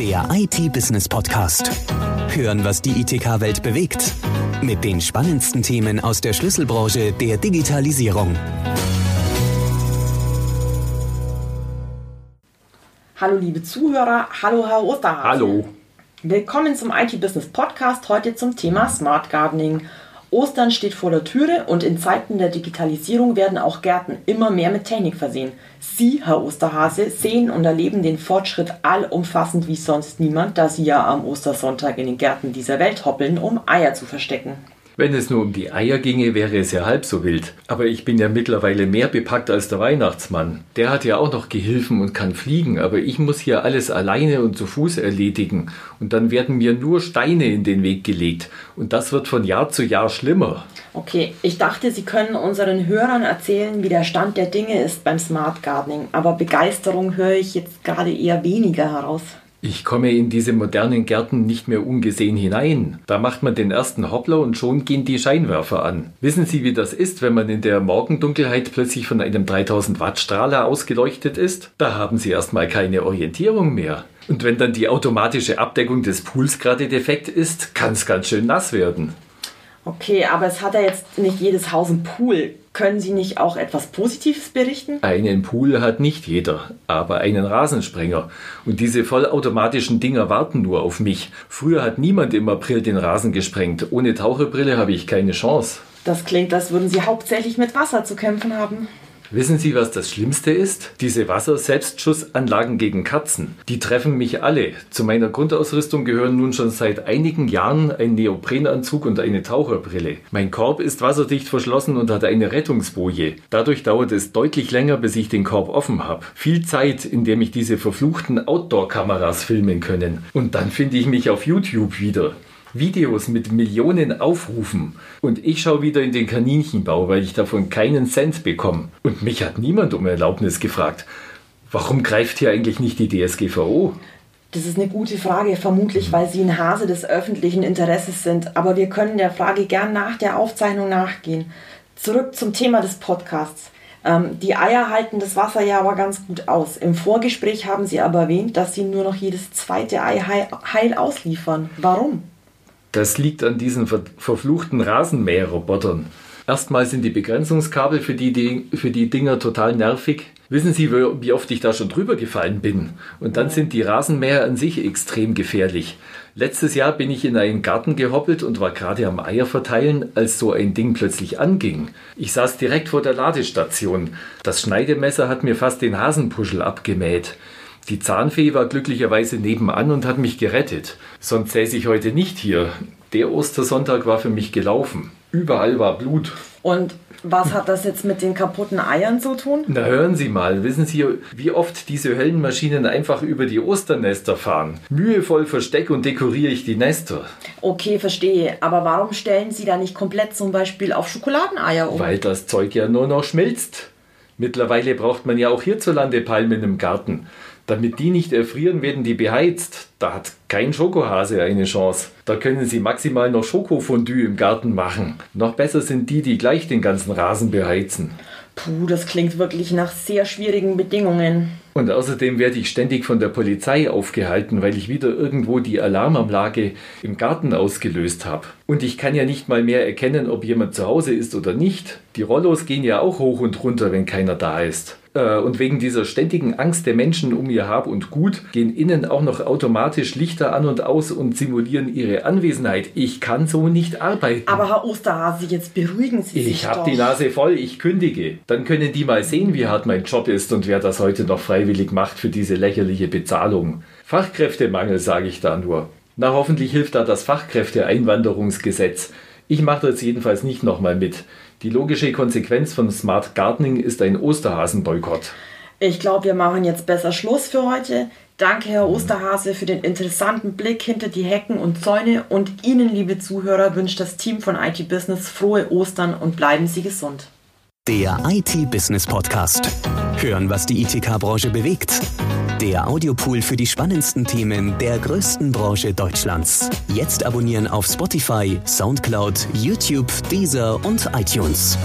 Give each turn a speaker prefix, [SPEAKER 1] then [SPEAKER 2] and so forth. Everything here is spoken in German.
[SPEAKER 1] Der IT-Business-Podcast. Hören, was die ITK-Welt bewegt. Mit den spannendsten Themen aus der Schlüsselbranche der Digitalisierung.
[SPEAKER 2] Hallo liebe Zuhörer, hallo Herr Osterhase.
[SPEAKER 3] Hallo.
[SPEAKER 2] Willkommen zum IT-Business-Podcast, heute zum Thema Smart Gardening. Ostern steht vor der Türe und in Zeiten der Digitalisierung werden auch Gärten immer mehr mit Technik versehen. Sie, Herr Osterhase, sehen und erleben den Fortschritt allumfassend wie sonst niemand, da Sie ja am Ostersonntag in den Gärten dieser Welt hoppeln, um Eier zu verstecken.
[SPEAKER 3] Wenn es nur um die Eier ginge, wäre es ja halb so wild. Aber ich bin ja mittlerweile mehr bepackt als der Weihnachtsmann. Der hat ja auch noch Gehilfen und kann fliegen, aber ich muss hier alles alleine und zu Fuß erledigen. Und dann werden mir nur Steine in den Weg gelegt. Und das wird von Jahr zu Jahr schlimmer.
[SPEAKER 2] Okay, ich dachte, Sie können unseren Hörern erzählen, wie der Stand der Dinge ist beim Smart Gardening. Aber Begeisterung höre ich jetzt gerade eher weniger heraus.
[SPEAKER 3] Ich komme in diese modernen Gärten nicht mehr ungesehen hinein. Da macht man den ersten Hoppler und schon gehen die Scheinwerfer an. Wissen Sie, wie das ist, wenn man in der Morgendunkelheit plötzlich von einem 3000 Watt Strahler ausgeleuchtet ist? Da haben Sie erstmal keine Orientierung mehr. Und wenn dann die automatische Abdeckung des Pools gerade defekt ist, kann es ganz schön nass werden.
[SPEAKER 2] Okay, aber es hat ja jetzt nicht jedes Haus einen Pool. Können Sie nicht auch etwas Positives berichten?
[SPEAKER 3] Einen Pool hat nicht jeder, aber einen Rasensprenger. Und diese vollautomatischen Dinger warten nur auf mich. Früher hat niemand im April den Rasen gesprengt. Ohne Taucherbrille habe ich keine Chance.
[SPEAKER 2] Das klingt, als würden Sie hauptsächlich mit Wasser zu kämpfen haben.
[SPEAKER 3] Wissen Sie, was das Schlimmste ist? Diese Wasserselbstschussanlagen gegen Katzen. Die treffen mich alle. Zu meiner Grundausrüstung gehören nun schon seit einigen Jahren ein Neoprenanzug und eine Taucherbrille. Mein Korb ist wasserdicht verschlossen und hat eine Rettungsboje. Dadurch dauert es deutlich länger, bis ich den Korb offen habe. Viel Zeit, in dem ich diese verfluchten Outdoor-Kameras filmen können. Und dann finde ich mich auf YouTube wieder. Videos mit Millionen Aufrufen und ich schaue wieder in den Kaninchenbau, weil ich davon keinen Cent bekomme. Und mich hat niemand um Erlaubnis gefragt. Warum greift hier eigentlich nicht die DSGVO?
[SPEAKER 2] Das ist eine gute Frage, vermutlich weil Sie ein Hase des öffentlichen Interesses sind. Aber wir können der Frage gern nach der Aufzeichnung nachgehen. Zurück zum Thema des Podcasts. Ähm, die Eier halten das Wasser ja aber ganz gut aus. Im Vorgespräch haben Sie aber erwähnt, dass Sie nur noch jedes zweite Ei heil, heil ausliefern. Warum?
[SPEAKER 3] Das liegt an diesen ver verfluchten Rasenmäherrobotern. Erstmal sind die Begrenzungskabel für die, die, für die Dinger total nervig. Wissen Sie, wie oft ich da schon drüber gefallen bin? Und dann sind die Rasenmäher an sich extrem gefährlich. Letztes Jahr bin ich in einen Garten gehoppelt und war gerade am Eier verteilen, als so ein Ding plötzlich anging. Ich saß direkt vor der Ladestation. Das Schneidemesser hat mir fast den Hasenpuschel abgemäht. Die Zahnfee war glücklicherweise nebenan und hat mich gerettet. Sonst säße ich heute nicht hier. Der Ostersonntag war für mich gelaufen. Überall war Blut.
[SPEAKER 2] Und was hat das jetzt mit den kaputten Eiern zu tun?
[SPEAKER 3] Na hören Sie mal, wissen Sie, wie oft diese Höllenmaschinen einfach über die Osternester fahren? Mühevoll verstecke und dekoriere ich die Nester.
[SPEAKER 2] Okay, verstehe. Aber warum stellen Sie da nicht komplett zum Beispiel auf Schokoladeneier um?
[SPEAKER 3] Weil das Zeug ja nur noch schmilzt. Mittlerweile braucht man ja auch hierzulande Palmen im Garten. Damit die nicht erfrieren, werden die beheizt. Da hat kein Schokohase eine Chance. Da können Sie maximal noch Schokofondue im Garten machen. Noch besser sind die, die gleich den ganzen Rasen beheizen.
[SPEAKER 2] Puh, das klingt wirklich nach sehr schwierigen Bedingungen.
[SPEAKER 3] Und außerdem werde ich ständig von der Polizei aufgehalten, weil ich wieder irgendwo die Alarmanlage im Garten ausgelöst habe. Und ich kann ja nicht mal mehr erkennen, ob jemand zu Hause ist oder nicht. Die Rollos gehen ja auch hoch und runter, wenn keiner da ist. Äh, und wegen dieser ständigen Angst der Menschen um ihr Hab und Gut gehen innen auch noch automatisch Lichter an und aus und simulieren ihre Anwesenheit. Ich kann so nicht arbeiten.
[SPEAKER 2] Aber Herr Osterhase, jetzt beruhigen Sie sich
[SPEAKER 3] Ich habe die Nase voll, ich kündige. Dann können die mal sehen, wie hart mein Job ist und wer das heute noch freiwillig macht für diese lächerliche Bezahlung. Fachkräftemangel, sage ich da nur. Na, hoffentlich hilft da das Fachkräfteeinwanderungsgesetz. Ich mache das jedenfalls nicht nochmal mit. Die logische Konsequenz von Smart Gardening ist ein Osterhasenboykott.
[SPEAKER 2] Ich glaube, wir machen jetzt besser Schluss für heute. Danke, Herr Osterhase, für den interessanten Blick hinter die Hecken und Zäune. Und Ihnen, liebe Zuhörer, wünscht das Team von IT Business frohe Ostern und bleiben Sie gesund.
[SPEAKER 1] Der IT-Business Podcast. Hören, was die ITK-Branche bewegt. Der Audiopool für die spannendsten Themen der größten Branche Deutschlands. Jetzt abonnieren auf Spotify, Soundcloud, YouTube, Deezer und iTunes.